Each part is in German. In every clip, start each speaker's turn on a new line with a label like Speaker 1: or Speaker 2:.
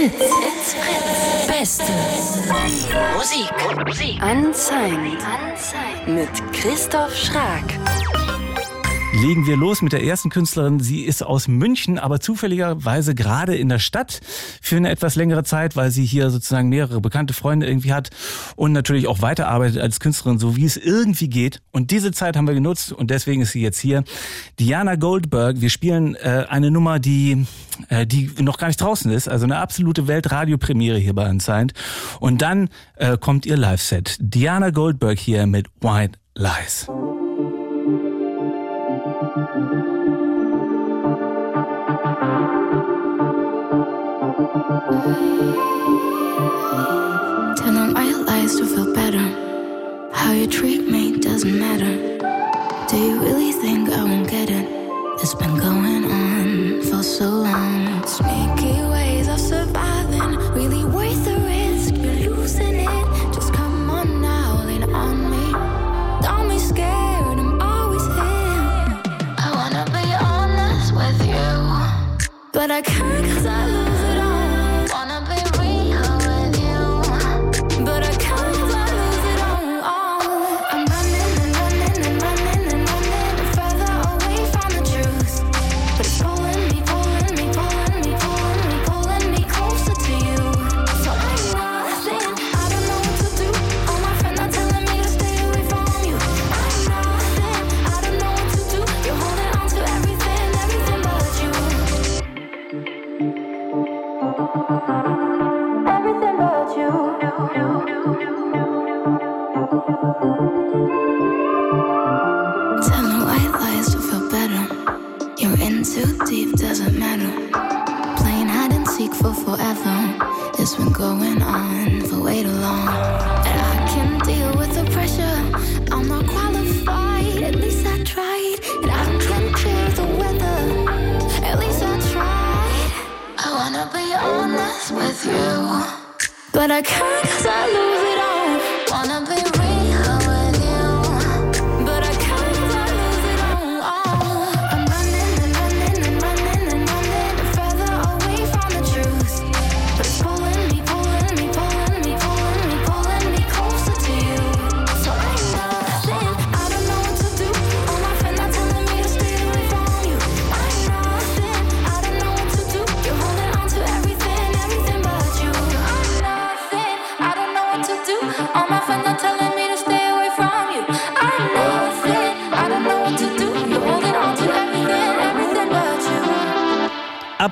Speaker 1: Fritz. It's Fritz. Beste Musik. Musik. Unsigned. Mit Christoph Schrag
Speaker 2: legen wir los mit der ersten Künstlerin. Sie ist aus München, aber zufälligerweise gerade in der Stadt für eine etwas längere Zeit, weil sie hier sozusagen mehrere bekannte Freunde irgendwie hat und natürlich auch weiterarbeitet als Künstlerin, so wie es irgendwie geht. Und diese Zeit haben wir genutzt und deswegen ist sie jetzt hier. Diana Goldberg. Wir spielen äh, eine Nummer, die äh, die noch gar nicht draußen ist, also eine absolute Weltradiopremiere hier bei Unsigned. Und dann äh, kommt ihr Live-Set. Diana Goldberg hier mit White Lies.
Speaker 3: Tell them I lies to feel better. How you treat me doesn't matter. Seek for forever. It's been going on for way too long. And I can't deal with the pressure. I'm not qualified, at least I tried. And I can clear the weather, at least I tried. I wanna be honest with you. But I can't cause I lose it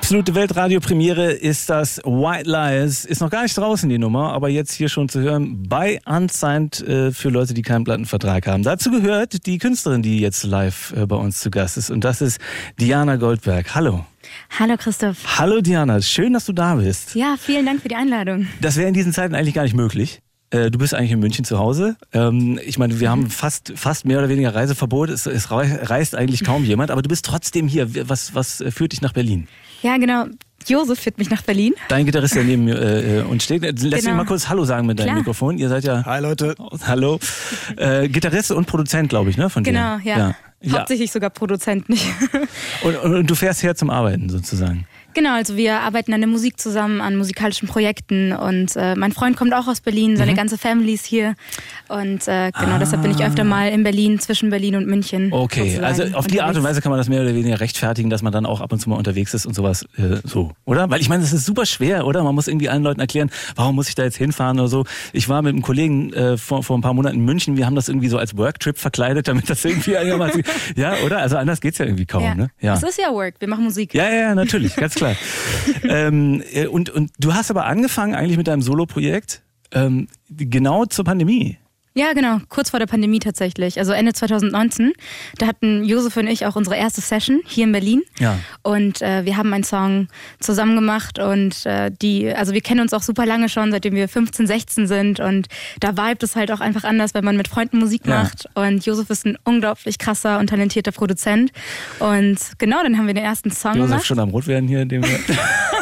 Speaker 2: Absolute Weltradiopremiere ist das White Lies. Ist noch gar nicht draußen die Nummer, aber jetzt hier schon zu hören bei Unsigned äh, für Leute, die keinen Plattenvertrag haben. Dazu gehört die Künstlerin, die jetzt live äh, bei uns zu Gast ist und das ist Diana Goldberg. Hallo.
Speaker 4: Hallo Christoph.
Speaker 2: Hallo Diana, schön, dass du da bist.
Speaker 4: Ja, vielen Dank für die Einladung.
Speaker 2: Das wäre in diesen Zeiten eigentlich gar nicht möglich. Äh, Du bist eigentlich in München zu Hause. Ähm, Ich meine, wir haben fast, fast mehr oder weniger Reiseverbot. Es, es rei- reist eigentlich kaum jemand, aber du bist trotzdem hier. Was, was äh, führt dich nach Berlin?
Speaker 4: Ja, genau. Josef führt mich nach Berlin.
Speaker 2: Dein Gitarrist, der neben mir äh, uns steht. Lass mich
Speaker 4: Genau.
Speaker 2: mal kurz Hallo sagen mit deinem
Speaker 4: Klar.
Speaker 2: Mikrofon. Ihr seid ja.
Speaker 5: Hi Leute.
Speaker 2: Hallo. Äh, Gitarrist und Produzent, glaube ich, ne? Von
Speaker 4: Genau,
Speaker 2: dir.
Speaker 4: ja.
Speaker 2: ja. ja.
Speaker 4: Hauptsächlich sogar Produzent nicht.
Speaker 2: Und, und, und du fährst her zum Arbeiten sozusagen.
Speaker 4: Genau, also wir arbeiten an der Musik zusammen, an musikalischen Projekten und äh, mein Freund kommt auch aus Berlin,
Speaker 2: Mhm.
Speaker 4: seine ganze Family ist hier und äh, genau deshalb bin ich öfter mal in Berlin, zwischen Berlin und München.
Speaker 2: Ah. Okay,
Speaker 4: sozusagen
Speaker 2: also auf die Art und. Weise kann man das mehr oder weniger rechtfertigen, dass man dann auch ab und zu mal unterwegs ist und sowas äh, so, oder? Weil ich meine, das ist super schwer, oder? Man muss irgendwie allen Leuten erklären, warum muss ich da jetzt hinfahren oder so. Ich war mit einem Kollegen äh, vor, vor ein paar Monaten in München, wir haben das irgendwie so als Worktrip verkleidet, damit das irgendwie einigermaßen, ja, oder? Also anders geht's ja irgendwie kaum,
Speaker 4: Ja.
Speaker 2: ne? Ja.
Speaker 4: Es ist ja Work, wir machen Musik.
Speaker 2: Ja, ja, natürlich, ganz klar. Ähm, äh, und, und du hast aber angefangen eigentlich mit deinem Solo-Projekt ähm, genau zur Pandemie.
Speaker 4: Ja, genau, kurz vor der Pandemie tatsächlich. Also Ende 2019. Da hatten Josef und ich auch unsere erste Session hier in Berlin.
Speaker 2: Ja.
Speaker 4: Und äh, wir haben einen Song zusammen gemacht und äh, die, also wir kennen uns auch super lange schon, seitdem wir 15, 16 sind und da vibet es halt auch einfach anders, wenn man mit Freunden Musik
Speaker 2: Ja.
Speaker 4: macht. Und Josef ist ein unglaublich krasser und talentierter Produzent. Und genau, dann haben wir den ersten Song
Speaker 2: Josef
Speaker 4: gemacht.
Speaker 2: schon am Rot werden hier in dem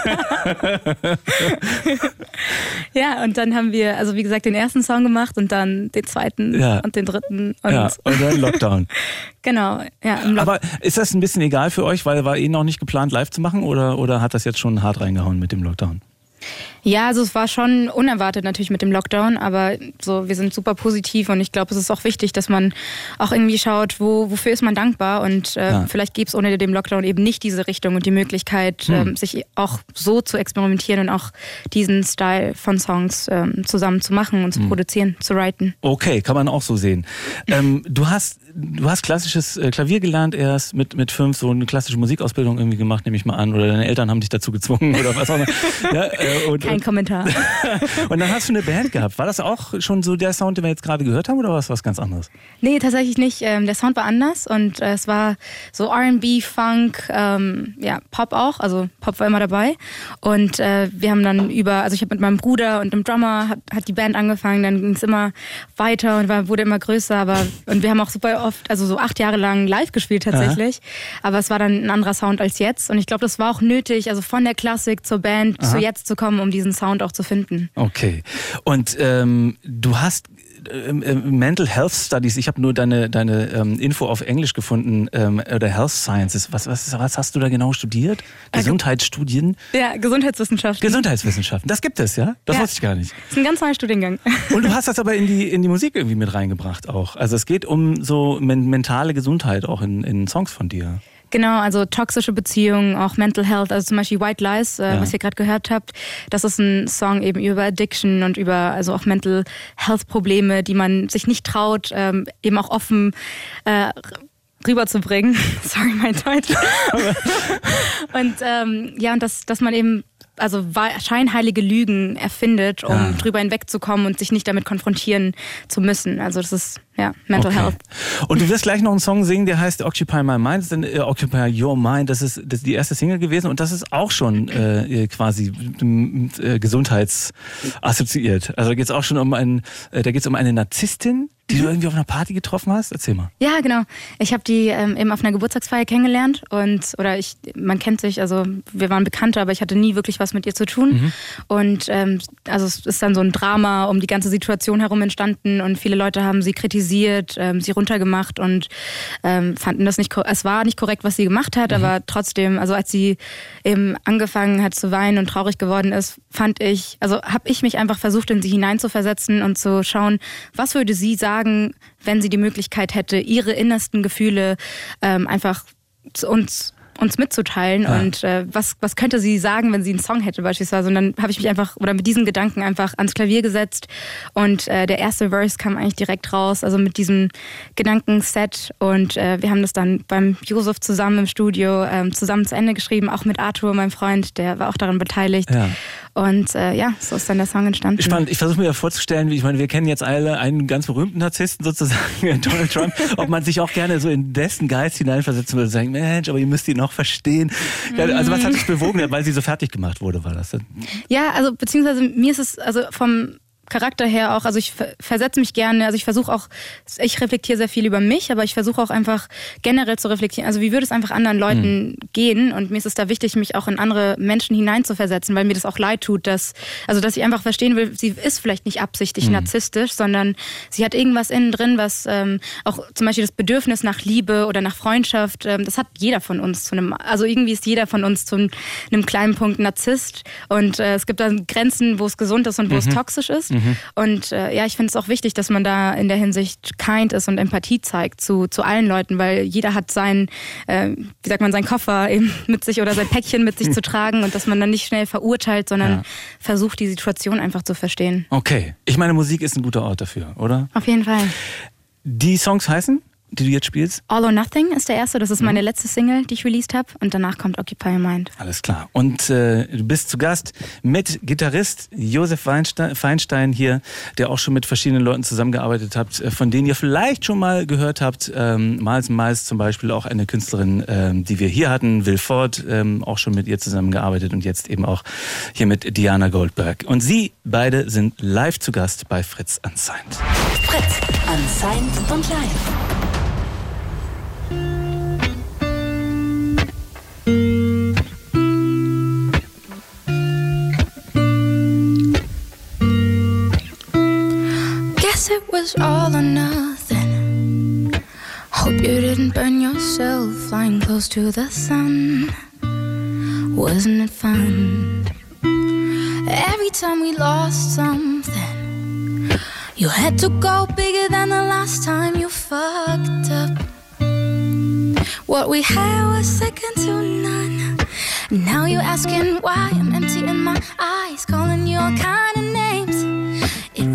Speaker 4: Ja, und dann haben wir, also wie gesagt, den ersten Song gemacht und dann den zweiten
Speaker 2: Ja.
Speaker 4: und den dritten. Und
Speaker 2: ja, und dann Lockdown.
Speaker 4: genau, ja, Lock
Speaker 2: Aber ist das ein bisschen egal für euch, weil war eh noch nicht geplant, live zu machen oder, oder hat das jetzt schon hart reingehauen mit dem Lockdown?
Speaker 3: Ja, also es war schon unerwartet natürlich mit dem Lockdown, aber so wir sind super positiv und ich glaube, es ist auch wichtig, dass man auch irgendwie schaut, wo, wofür ist man dankbar und äh, ja. vielleicht gäbe es ohne den Lockdown eben nicht diese Richtung und die Möglichkeit, hm. ähm, sich auch so zu experimentieren und auch diesen Style von Songs ähm, zusammen zu machen und zu hm. produzieren, zu writen.
Speaker 2: Okay, kann man auch so sehen. ähm, du hast du hast klassisches äh, Klavier gelernt erst mit mit fünf, so eine klassische Musikausbildung irgendwie gemacht, nehme ich mal an, oder deine Eltern haben dich dazu gezwungen oder was auch immer.
Speaker 3: ja, äh, und, Kein Kommentar.
Speaker 2: und dann hast du eine Band gehabt. War das auch schon so der Sound, den wir jetzt gerade gehört haben, oder war es was ganz anderes?
Speaker 3: Nee, tatsächlich nicht. Ähm, der Sound war anders und äh, es war so R&B, Funk, ähm, ja Pop auch. Also Pop war immer dabei. Und äh, wir haben dann über, also ich habe mit meinem Bruder und dem Drummer hat, hat die Band angefangen. Dann ging es immer weiter und war, wurde immer größer. Aber und wir haben auch super oft, also so acht Jahre lang live gespielt tatsächlich. Aha. Aber es war dann ein anderer Sound als jetzt. Und ich glaube, das war auch nötig, also von der Klassik zur Band Aha. zu jetzt zu kommen, um diesen Sound auch zu finden.
Speaker 2: Okay. Und ähm, du hast ähm, ähm, Mental Health Studies, ich habe nur deine, deine ähm, Info auf Englisch gefunden, ähm, oder Health Sciences. Was, was, was hast du da genau studiert? Äh, Gesundheitsstudien?
Speaker 3: Ja, Gesundheitswissenschaften.
Speaker 2: Gesundheitswissenschaften, das gibt es, ja? Das ja. wusste ich gar nicht.
Speaker 3: Das ist ein ganz neuer Studiengang.
Speaker 2: Und du hast das aber in die, in die Musik irgendwie mit reingebracht auch. Also es geht um so mentale Gesundheit auch in, in Songs von dir.
Speaker 3: Genau, also toxische Beziehungen, auch Mental Health, also zum Beispiel White Lies, äh, ja. was ihr gerade gehört habt. Das ist ein Song eben über Addiction und über also auch Mental Health Probleme, die man sich nicht traut, ähm, eben auch offen äh, rüberzubringen. Sorry, mein Deutsch. und ähm, ja, und dass, dass man eben also scheinheilige Lügen erfindet, um ja. drüber hinwegzukommen und sich nicht damit konfrontieren zu müssen. Also das ist ja Mental okay. Health.
Speaker 2: Und du wirst gleich noch einen Song singen, der heißt Occupy My Mind, das ist, äh, Occupy Your Mind. Das ist, das ist die erste Single gewesen und das ist auch schon äh, quasi äh, gesundheitsassoziiert. Also da geht es auch schon um einen, äh, da geht es um eine Narzisstin, die du mhm. irgendwie auf einer Party getroffen hast? Erzähl mal.
Speaker 3: Ja, genau. Ich habe die ähm, eben auf einer Geburtstagsfeier kennengelernt und oder ich, man kennt sich, also wir waren Bekannte, aber ich hatte nie wirklich was mit ihr zu tun. Mhm. Und ähm, also es ist dann so ein Drama um die ganze Situation herum entstanden und viele Leute haben sie kritisiert, ähm, sie runtergemacht und ähm, fanden das nicht, es war nicht korrekt, was sie gemacht hat, mhm. aber trotzdem, also als sie eben angefangen hat zu weinen und traurig geworden ist, fand ich, also habe ich mich einfach versucht, in sie hineinzuversetzen und zu schauen, was würde sie sagen, sagen, wenn sie die Möglichkeit hätte, ihre innersten Gefühle ähm, einfach zu uns uns mitzuteilen ja. und äh, was, was könnte sie sagen, wenn sie einen Song hätte beispielsweise. Und dann habe ich mich einfach oder mit diesen Gedanken einfach ans Klavier gesetzt und äh, der erste Verse kam eigentlich direkt raus, also mit diesem Gedankenset und äh, wir haben das dann beim Josef zusammen im Studio ähm, zusammen zu Ende geschrieben, auch mit Arthur, meinem Freund, der war auch daran beteiligt. Ja. Und äh, ja, so ist dann der Song entstanden.
Speaker 2: Spannend. Ich versuche mir ja vorzustellen, wie ich meine, wir kennen jetzt alle einen ganz berühmten Narzissten sozusagen, Donald Trump, ob man sich auch gerne so in dessen Geist hineinversetzen würde und sagen, Mensch, aber ihr müsst ihn noch verstehen. Also was hat dich bewogen, weil sie so fertig gemacht wurde, war das?
Speaker 3: Ja, also beziehungsweise mir ist es also vom Charakter her auch, also ich versetze mich gerne, also ich versuche auch, ich reflektiere sehr viel über mich, aber ich versuche auch einfach generell zu reflektieren. Also wie würde es einfach anderen Leuten mhm. gehen? Und mir ist es da wichtig, mich auch in andere Menschen hineinzuversetzen, weil mir das auch leid tut, dass, also dass ich einfach verstehen will, sie ist vielleicht nicht absichtlich mhm. narzisstisch, sondern sie hat irgendwas innen drin, was ähm, auch zum Beispiel das Bedürfnis nach Liebe oder nach Freundschaft, ähm, das hat jeder von uns zu einem, also irgendwie ist jeder von uns zu einem kleinen Punkt Narzisst. Und äh, es gibt dann Grenzen, wo es gesund ist und wo mhm. es toxisch ist. Mhm. Und äh, ja, ich finde es auch wichtig, dass man da in der Hinsicht kind ist und Empathie zeigt zu, zu allen Leuten, weil jeder hat seinen, äh, wie sagt man, seinen Koffer eben mit sich oder sein Päckchen mit sich zu tragen und dass man dann nicht schnell verurteilt, sondern ja. versucht, die Situation einfach zu verstehen.
Speaker 2: Okay. Ich meine, Musik ist ein guter Ort dafür, oder?
Speaker 3: Auf jeden Fall.
Speaker 2: Die Songs heißen? Die du jetzt spielst?
Speaker 3: All or Nothing ist der erste. Das ist meine mhm. letzte Single, die ich released habe. Und danach kommt Occupy Your Mind.
Speaker 2: Alles klar. Und äh, du bist zu Gast mit Gitarrist Josef Feinstein, Feinstein hier, der auch schon mit verschiedenen Leuten zusammengearbeitet hat, äh, von denen ihr vielleicht schon mal gehört habt. Ähm, Miles Miles zum Beispiel auch eine Künstlerin, ähm, die wir hier hatten, Will Ford, ähm, auch schon mit ihr zusammengearbeitet und jetzt eben auch hier mit Diana Goldberg. Und sie beide sind live zu Gast bei Fritz Unsigned.
Speaker 1: Fritz Unsigned und live.
Speaker 6: Was all or nothing. Hope you didn't burn yourself flying close to the sun. Wasn't it fun?
Speaker 3: Every time we lost something, you had to go bigger than the last time you fucked up. What we had was second to none. Now you're asking why I'm empty in my eyes, calling you all kind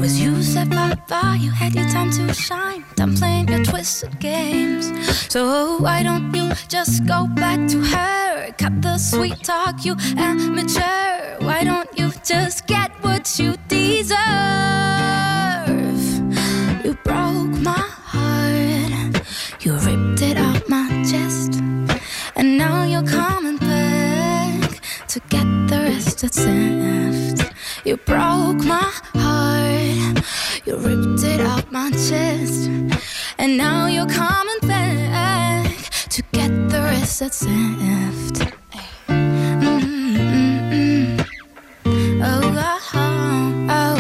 Speaker 3: was you set by by, you had your time to shine. Done playing your twisted games. So why don't you just go back to her? Cut the sweet talk, you amateur. Why don't you just get what you deserve? You broke my heart, you ripped it out my chest, and now you're coming back to get the rest that's left. You broke my heart, you ripped it out my chest, and now you're coming back to get the rest that's left. Mm-mm-mm. Oh, oh, oh.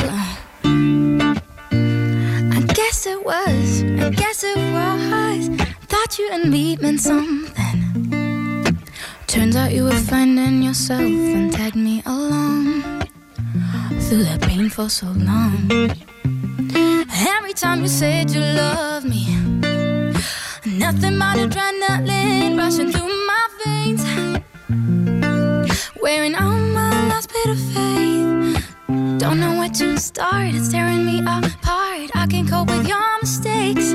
Speaker 3: I guess it was, I guess it was. Thought you and me meant something. Turns out you were finding yourself and tagged me along through that pain for so long. Every time you said you love me, nothing but adrenaline rushing through my veins. Wearing out my last bit of faith. Don't know where to start, it's tearing me apart. I can't cope with your mistakes.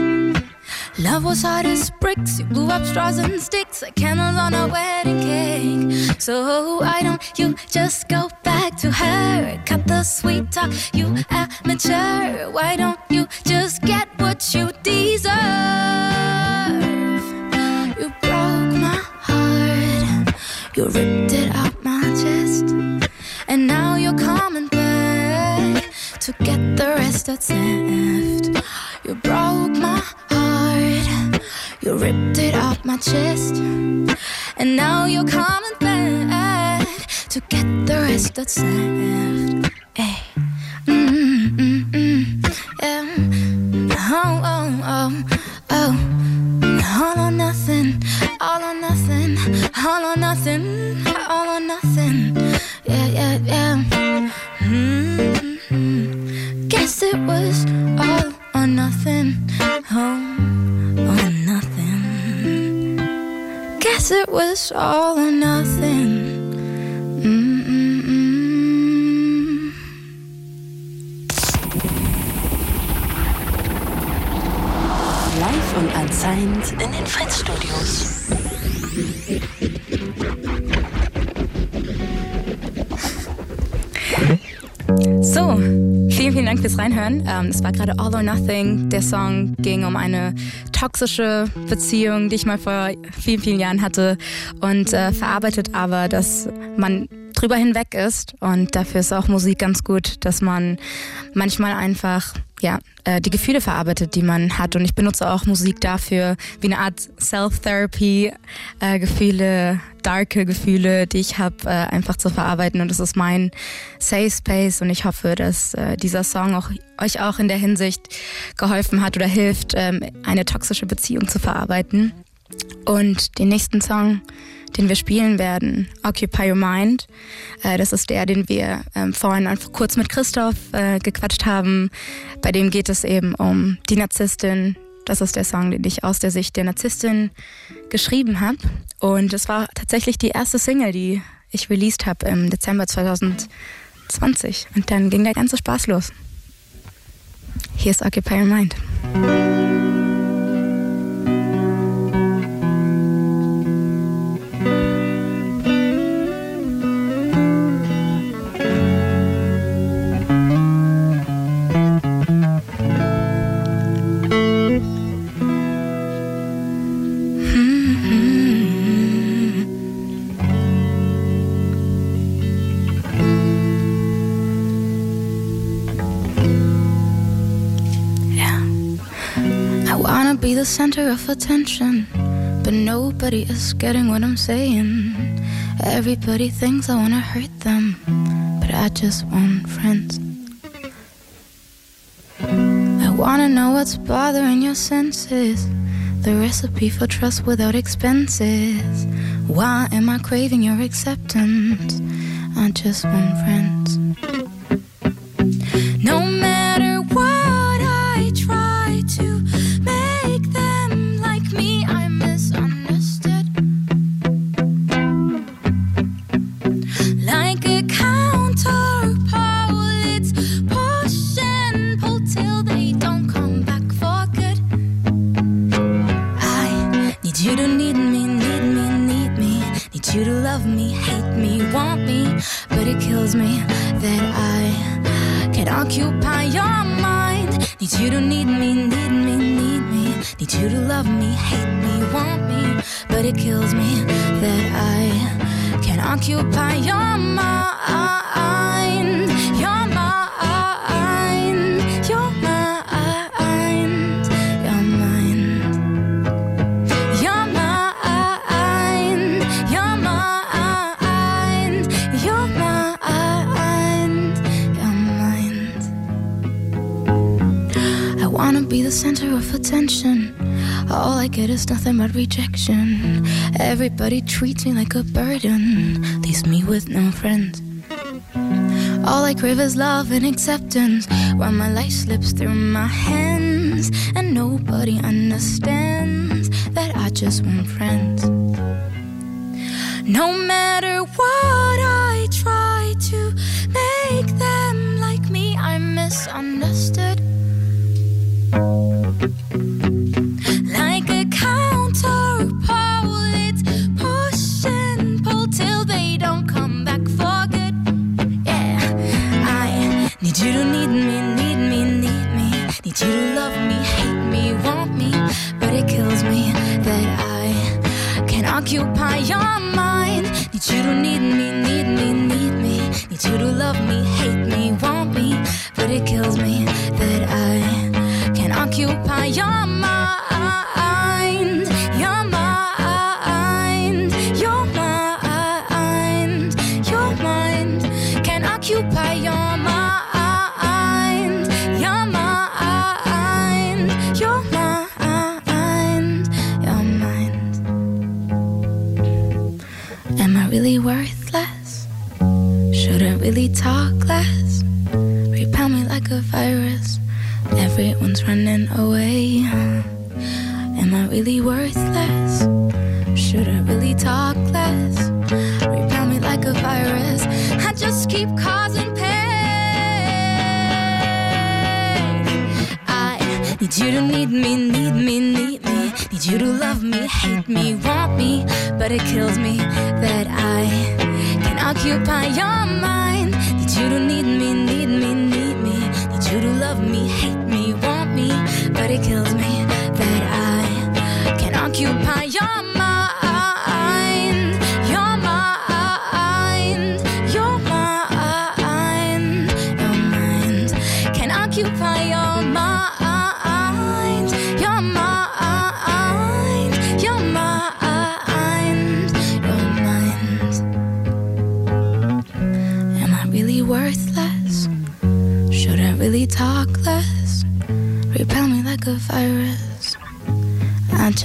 Speaker 3: Love was hard as bricks. You blew up straws and sticks like candles on a wedding cake. So why don't you just go to her? Cut the sweet talk, you amateur. Why don't you just get what you deserve? You broke my heart. You ripped it out my chest. And now you're coming back to get the rest that's left. You broke my heart. You ripped it out my chest. And now you're coming back to get the rest that's left. Hey. Mm, mm, mm, yeah. Oh, oh, oh, oh. All or nothing, all or nothing, all or nothing, all or nothing. Yeah, yeah, yeah. Mm-hmm. Guess it was all or nothing, oh, or nothing. Guess it was all or nothing.
Speaker 1: Und unsigned in den Fritz-Studios.
Speaker 4: So, vielen, vielen Dank fürs Reinhören. Ähm, es war gerade All or Nothing. Der Song ging um eine toxische Beziehung, die ich mal vor vielen, vielen Jahren hatte und äh, verarbeitet aber, dass man drüber hinweg ist. Und dafür ist auch Musik ganz gut, dass man manchmal einfach ja äh, die Gefühle verarbeitet, die man hat. Und ich benutze auch Musik dafür wie eine Art Self-Therapy, äh, Gefühle, darke Gefühle, die ich habe, äh, einfach zu verarbeiten. Und das ist mein Safe Space. Und ich hoffe, dass äh, dieser Song auch euch auch in der Hinsicht geholfen hat oder hilft, ähm, eine toxische Beziehung zu verarbeiten. Und den nächsten Song, den wir spielen werden, Occupy Your Mind. Äh, das ist der, den wir ähm, vorhin kurz mit Christoph äh, gequatscht haben. Bei dem geht es eben um die Narzisstin. Das ist der Song, den ich aus der Sicht der Narzisstin geschrieben habe. Und es war tatsächlich die erste Single, die ich released habe im Dezember 2020. Und dann ging der ganze Spaß los. Hier ist Occupy Your Mind. Center of attention, but nobody is getting what I'm saying. Everybody thinks I wanna hurt them, but I just want friends. I wanna know what's bothering your senses. The recipe for trust without expenses. Why am I craving your acceptance?
Speaker 3: I just want friends. Kills me that I can occupy your mind. Need you to need me, need me, need me. Need you to love me, hate me, want me. But it kills me that I can occupy your mind. Your center of attention. All I get is nothing but rejection. Everybody treats me like a burden, leaves me with no friends. All I crave is love and acceptance. While my life slips through my hands, and nobody understands that I just want friends. No matter what I try to make them like me, I'm misunderstood. You to need me, need me, need me. Need you to love me, hate me, want me. But it kills me that I can occupy your mind. Need you to need me, need me, need me. Need you to love me, virus. Everyone's running away. Am I really worthless? Should I really talk less? Repel me like a virus. I just keep causing pain. I need you to need me, need me, need me. Need you to love me, hate me, want me. But it kills me that I can occupy your mind. Need you to need me, need me, need me. Need you to love me, hate me, want me. But it kills me that I can occupy your mind.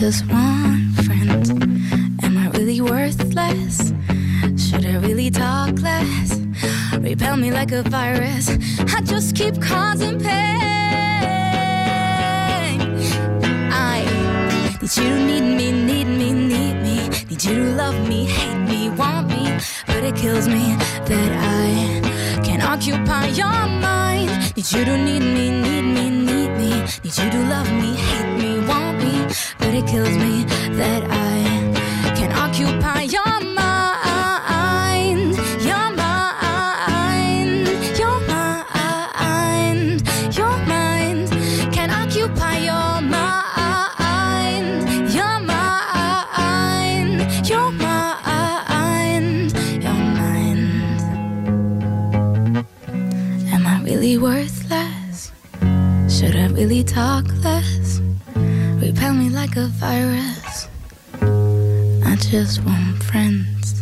Speaker 3: Just want friends. Am I really worthless? Should I really talk less? Repel me like a virus. I just keep causing pain. I need you to need me, need me, need me. Need you to love me, hate me, want me. But it kills me that I can occupy your mind. Need you to need me, need me, need me. Need you to love me, hate me, want me. But it kills me that I can occupy your mind. Your mind, your mind, your mind can occupy your mind. Your mind, your mind, your mind. Am I really worthless? Should I really talk less? Repel me like a virus. I just want friends.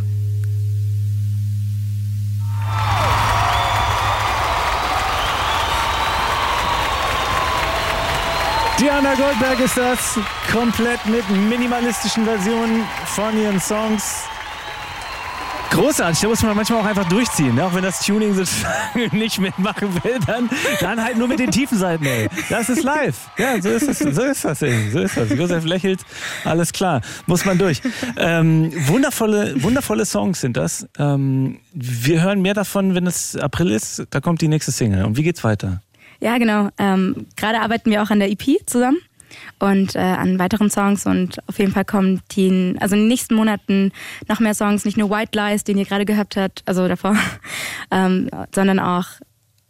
Speaker 2: Diana Goldberg ist das, komplett mit minimalistischen Versionen von ihren Songs. Großartig, da muss man manchmal auch einfach durchziehen, ne? auch wenn das Tuning sozusagen nicht mitmachen will, dann, dann halt nur mit den tiefen Seiten, ey. Das ist live. Ja, so ist es, so ist das, ey. so ist das. Josef lächelt, alles klar, muss man durch. Ähm, wundervolle, wundervolle Songs sind das. Ähm, wir hören mehr davon, wenn es April ist, da kommt die nächste Single. Und wie geht's weiter?
Speaker 3: Ja, genau. Ähm, Gerade arbeiten wir auch an der EP zusammen und äh, an weiteren Songs und auf jeden Fall kommen die, also in den nächsten Monaten noch mehr Songs, nicht nur White Lies, den ihr gerade gehört habt, also davor, ähm, sondern auch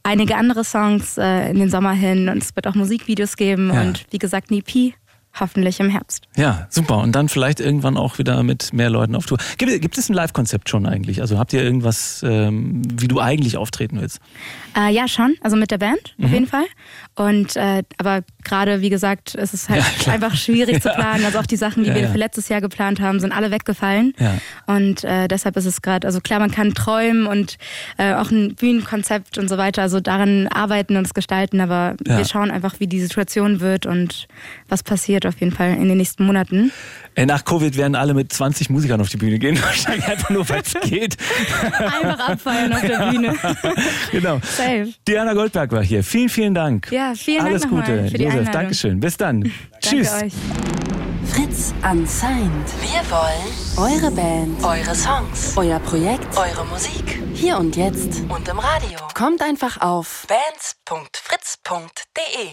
Speaker 3: einige andere Songs äh, in den Sommer hin und es wird auch Musikvideos geben ja. und wie gesagt eine EP Hoffentlich im Herbst.
Speaker 2: Ja, super. Und dann vielleicht irgendwann auch wieder mit mehr Leuten auf Tour. Gibt, gibt es ein Live-Konzept schon eigentlich? Also habt ihr irgendwas, ähm, wie du eigentlich auftreten willst?
Speaker 3: Äh, ja, schon. Also mit der Band mhm. auf jeden Fall. Und äh, aber gerade, wie gesagt, ist es halt ja, einfach schwierig ja. zu planen. Also auch die Sachen, die ja, wir für letztes Jahr geplant haben, sind alle weggefallen. Und äh, deshalb ist es gerade, also klar, man kann träumen und äh, auch ein Bühnenkonzept und so weiter, also daran arbeiten und es gestalten, aber wir schauen einfach, wie die Situation wird und was passiert auf jeden Fall in den nächsten Monaten.
Speaker 2: Äh, nach Covid werden alle mit 20 Musikern auf die Bühne gehen, wahrscheinlich einfach nur, weil es geht.
Speaker 3: Einfach abfeiern auf der Bühne.
Speaker 2: genau. Safe. Diana Goldberg war hier. Vielen, vielen Dank.
Speaker 3: Ja, vielen
Speaker 2: Alles
Speaker 3: Dank
Speaker 2: Gute.
Speaker 3: Für die
Speaker 2: Josef, Einladung. Dankeschön. Bis dann.
Speaker 3: Danke
Speaker 2: Tschüss.
Speaker 3: Euch.
Speaker 1: Fritz Unsigned. Wir wollen eure Band, eure Songs, euer Projekt, eure Musik. Hier und jetzt und im Radio. Kommt einfach auf bands.fritz.de.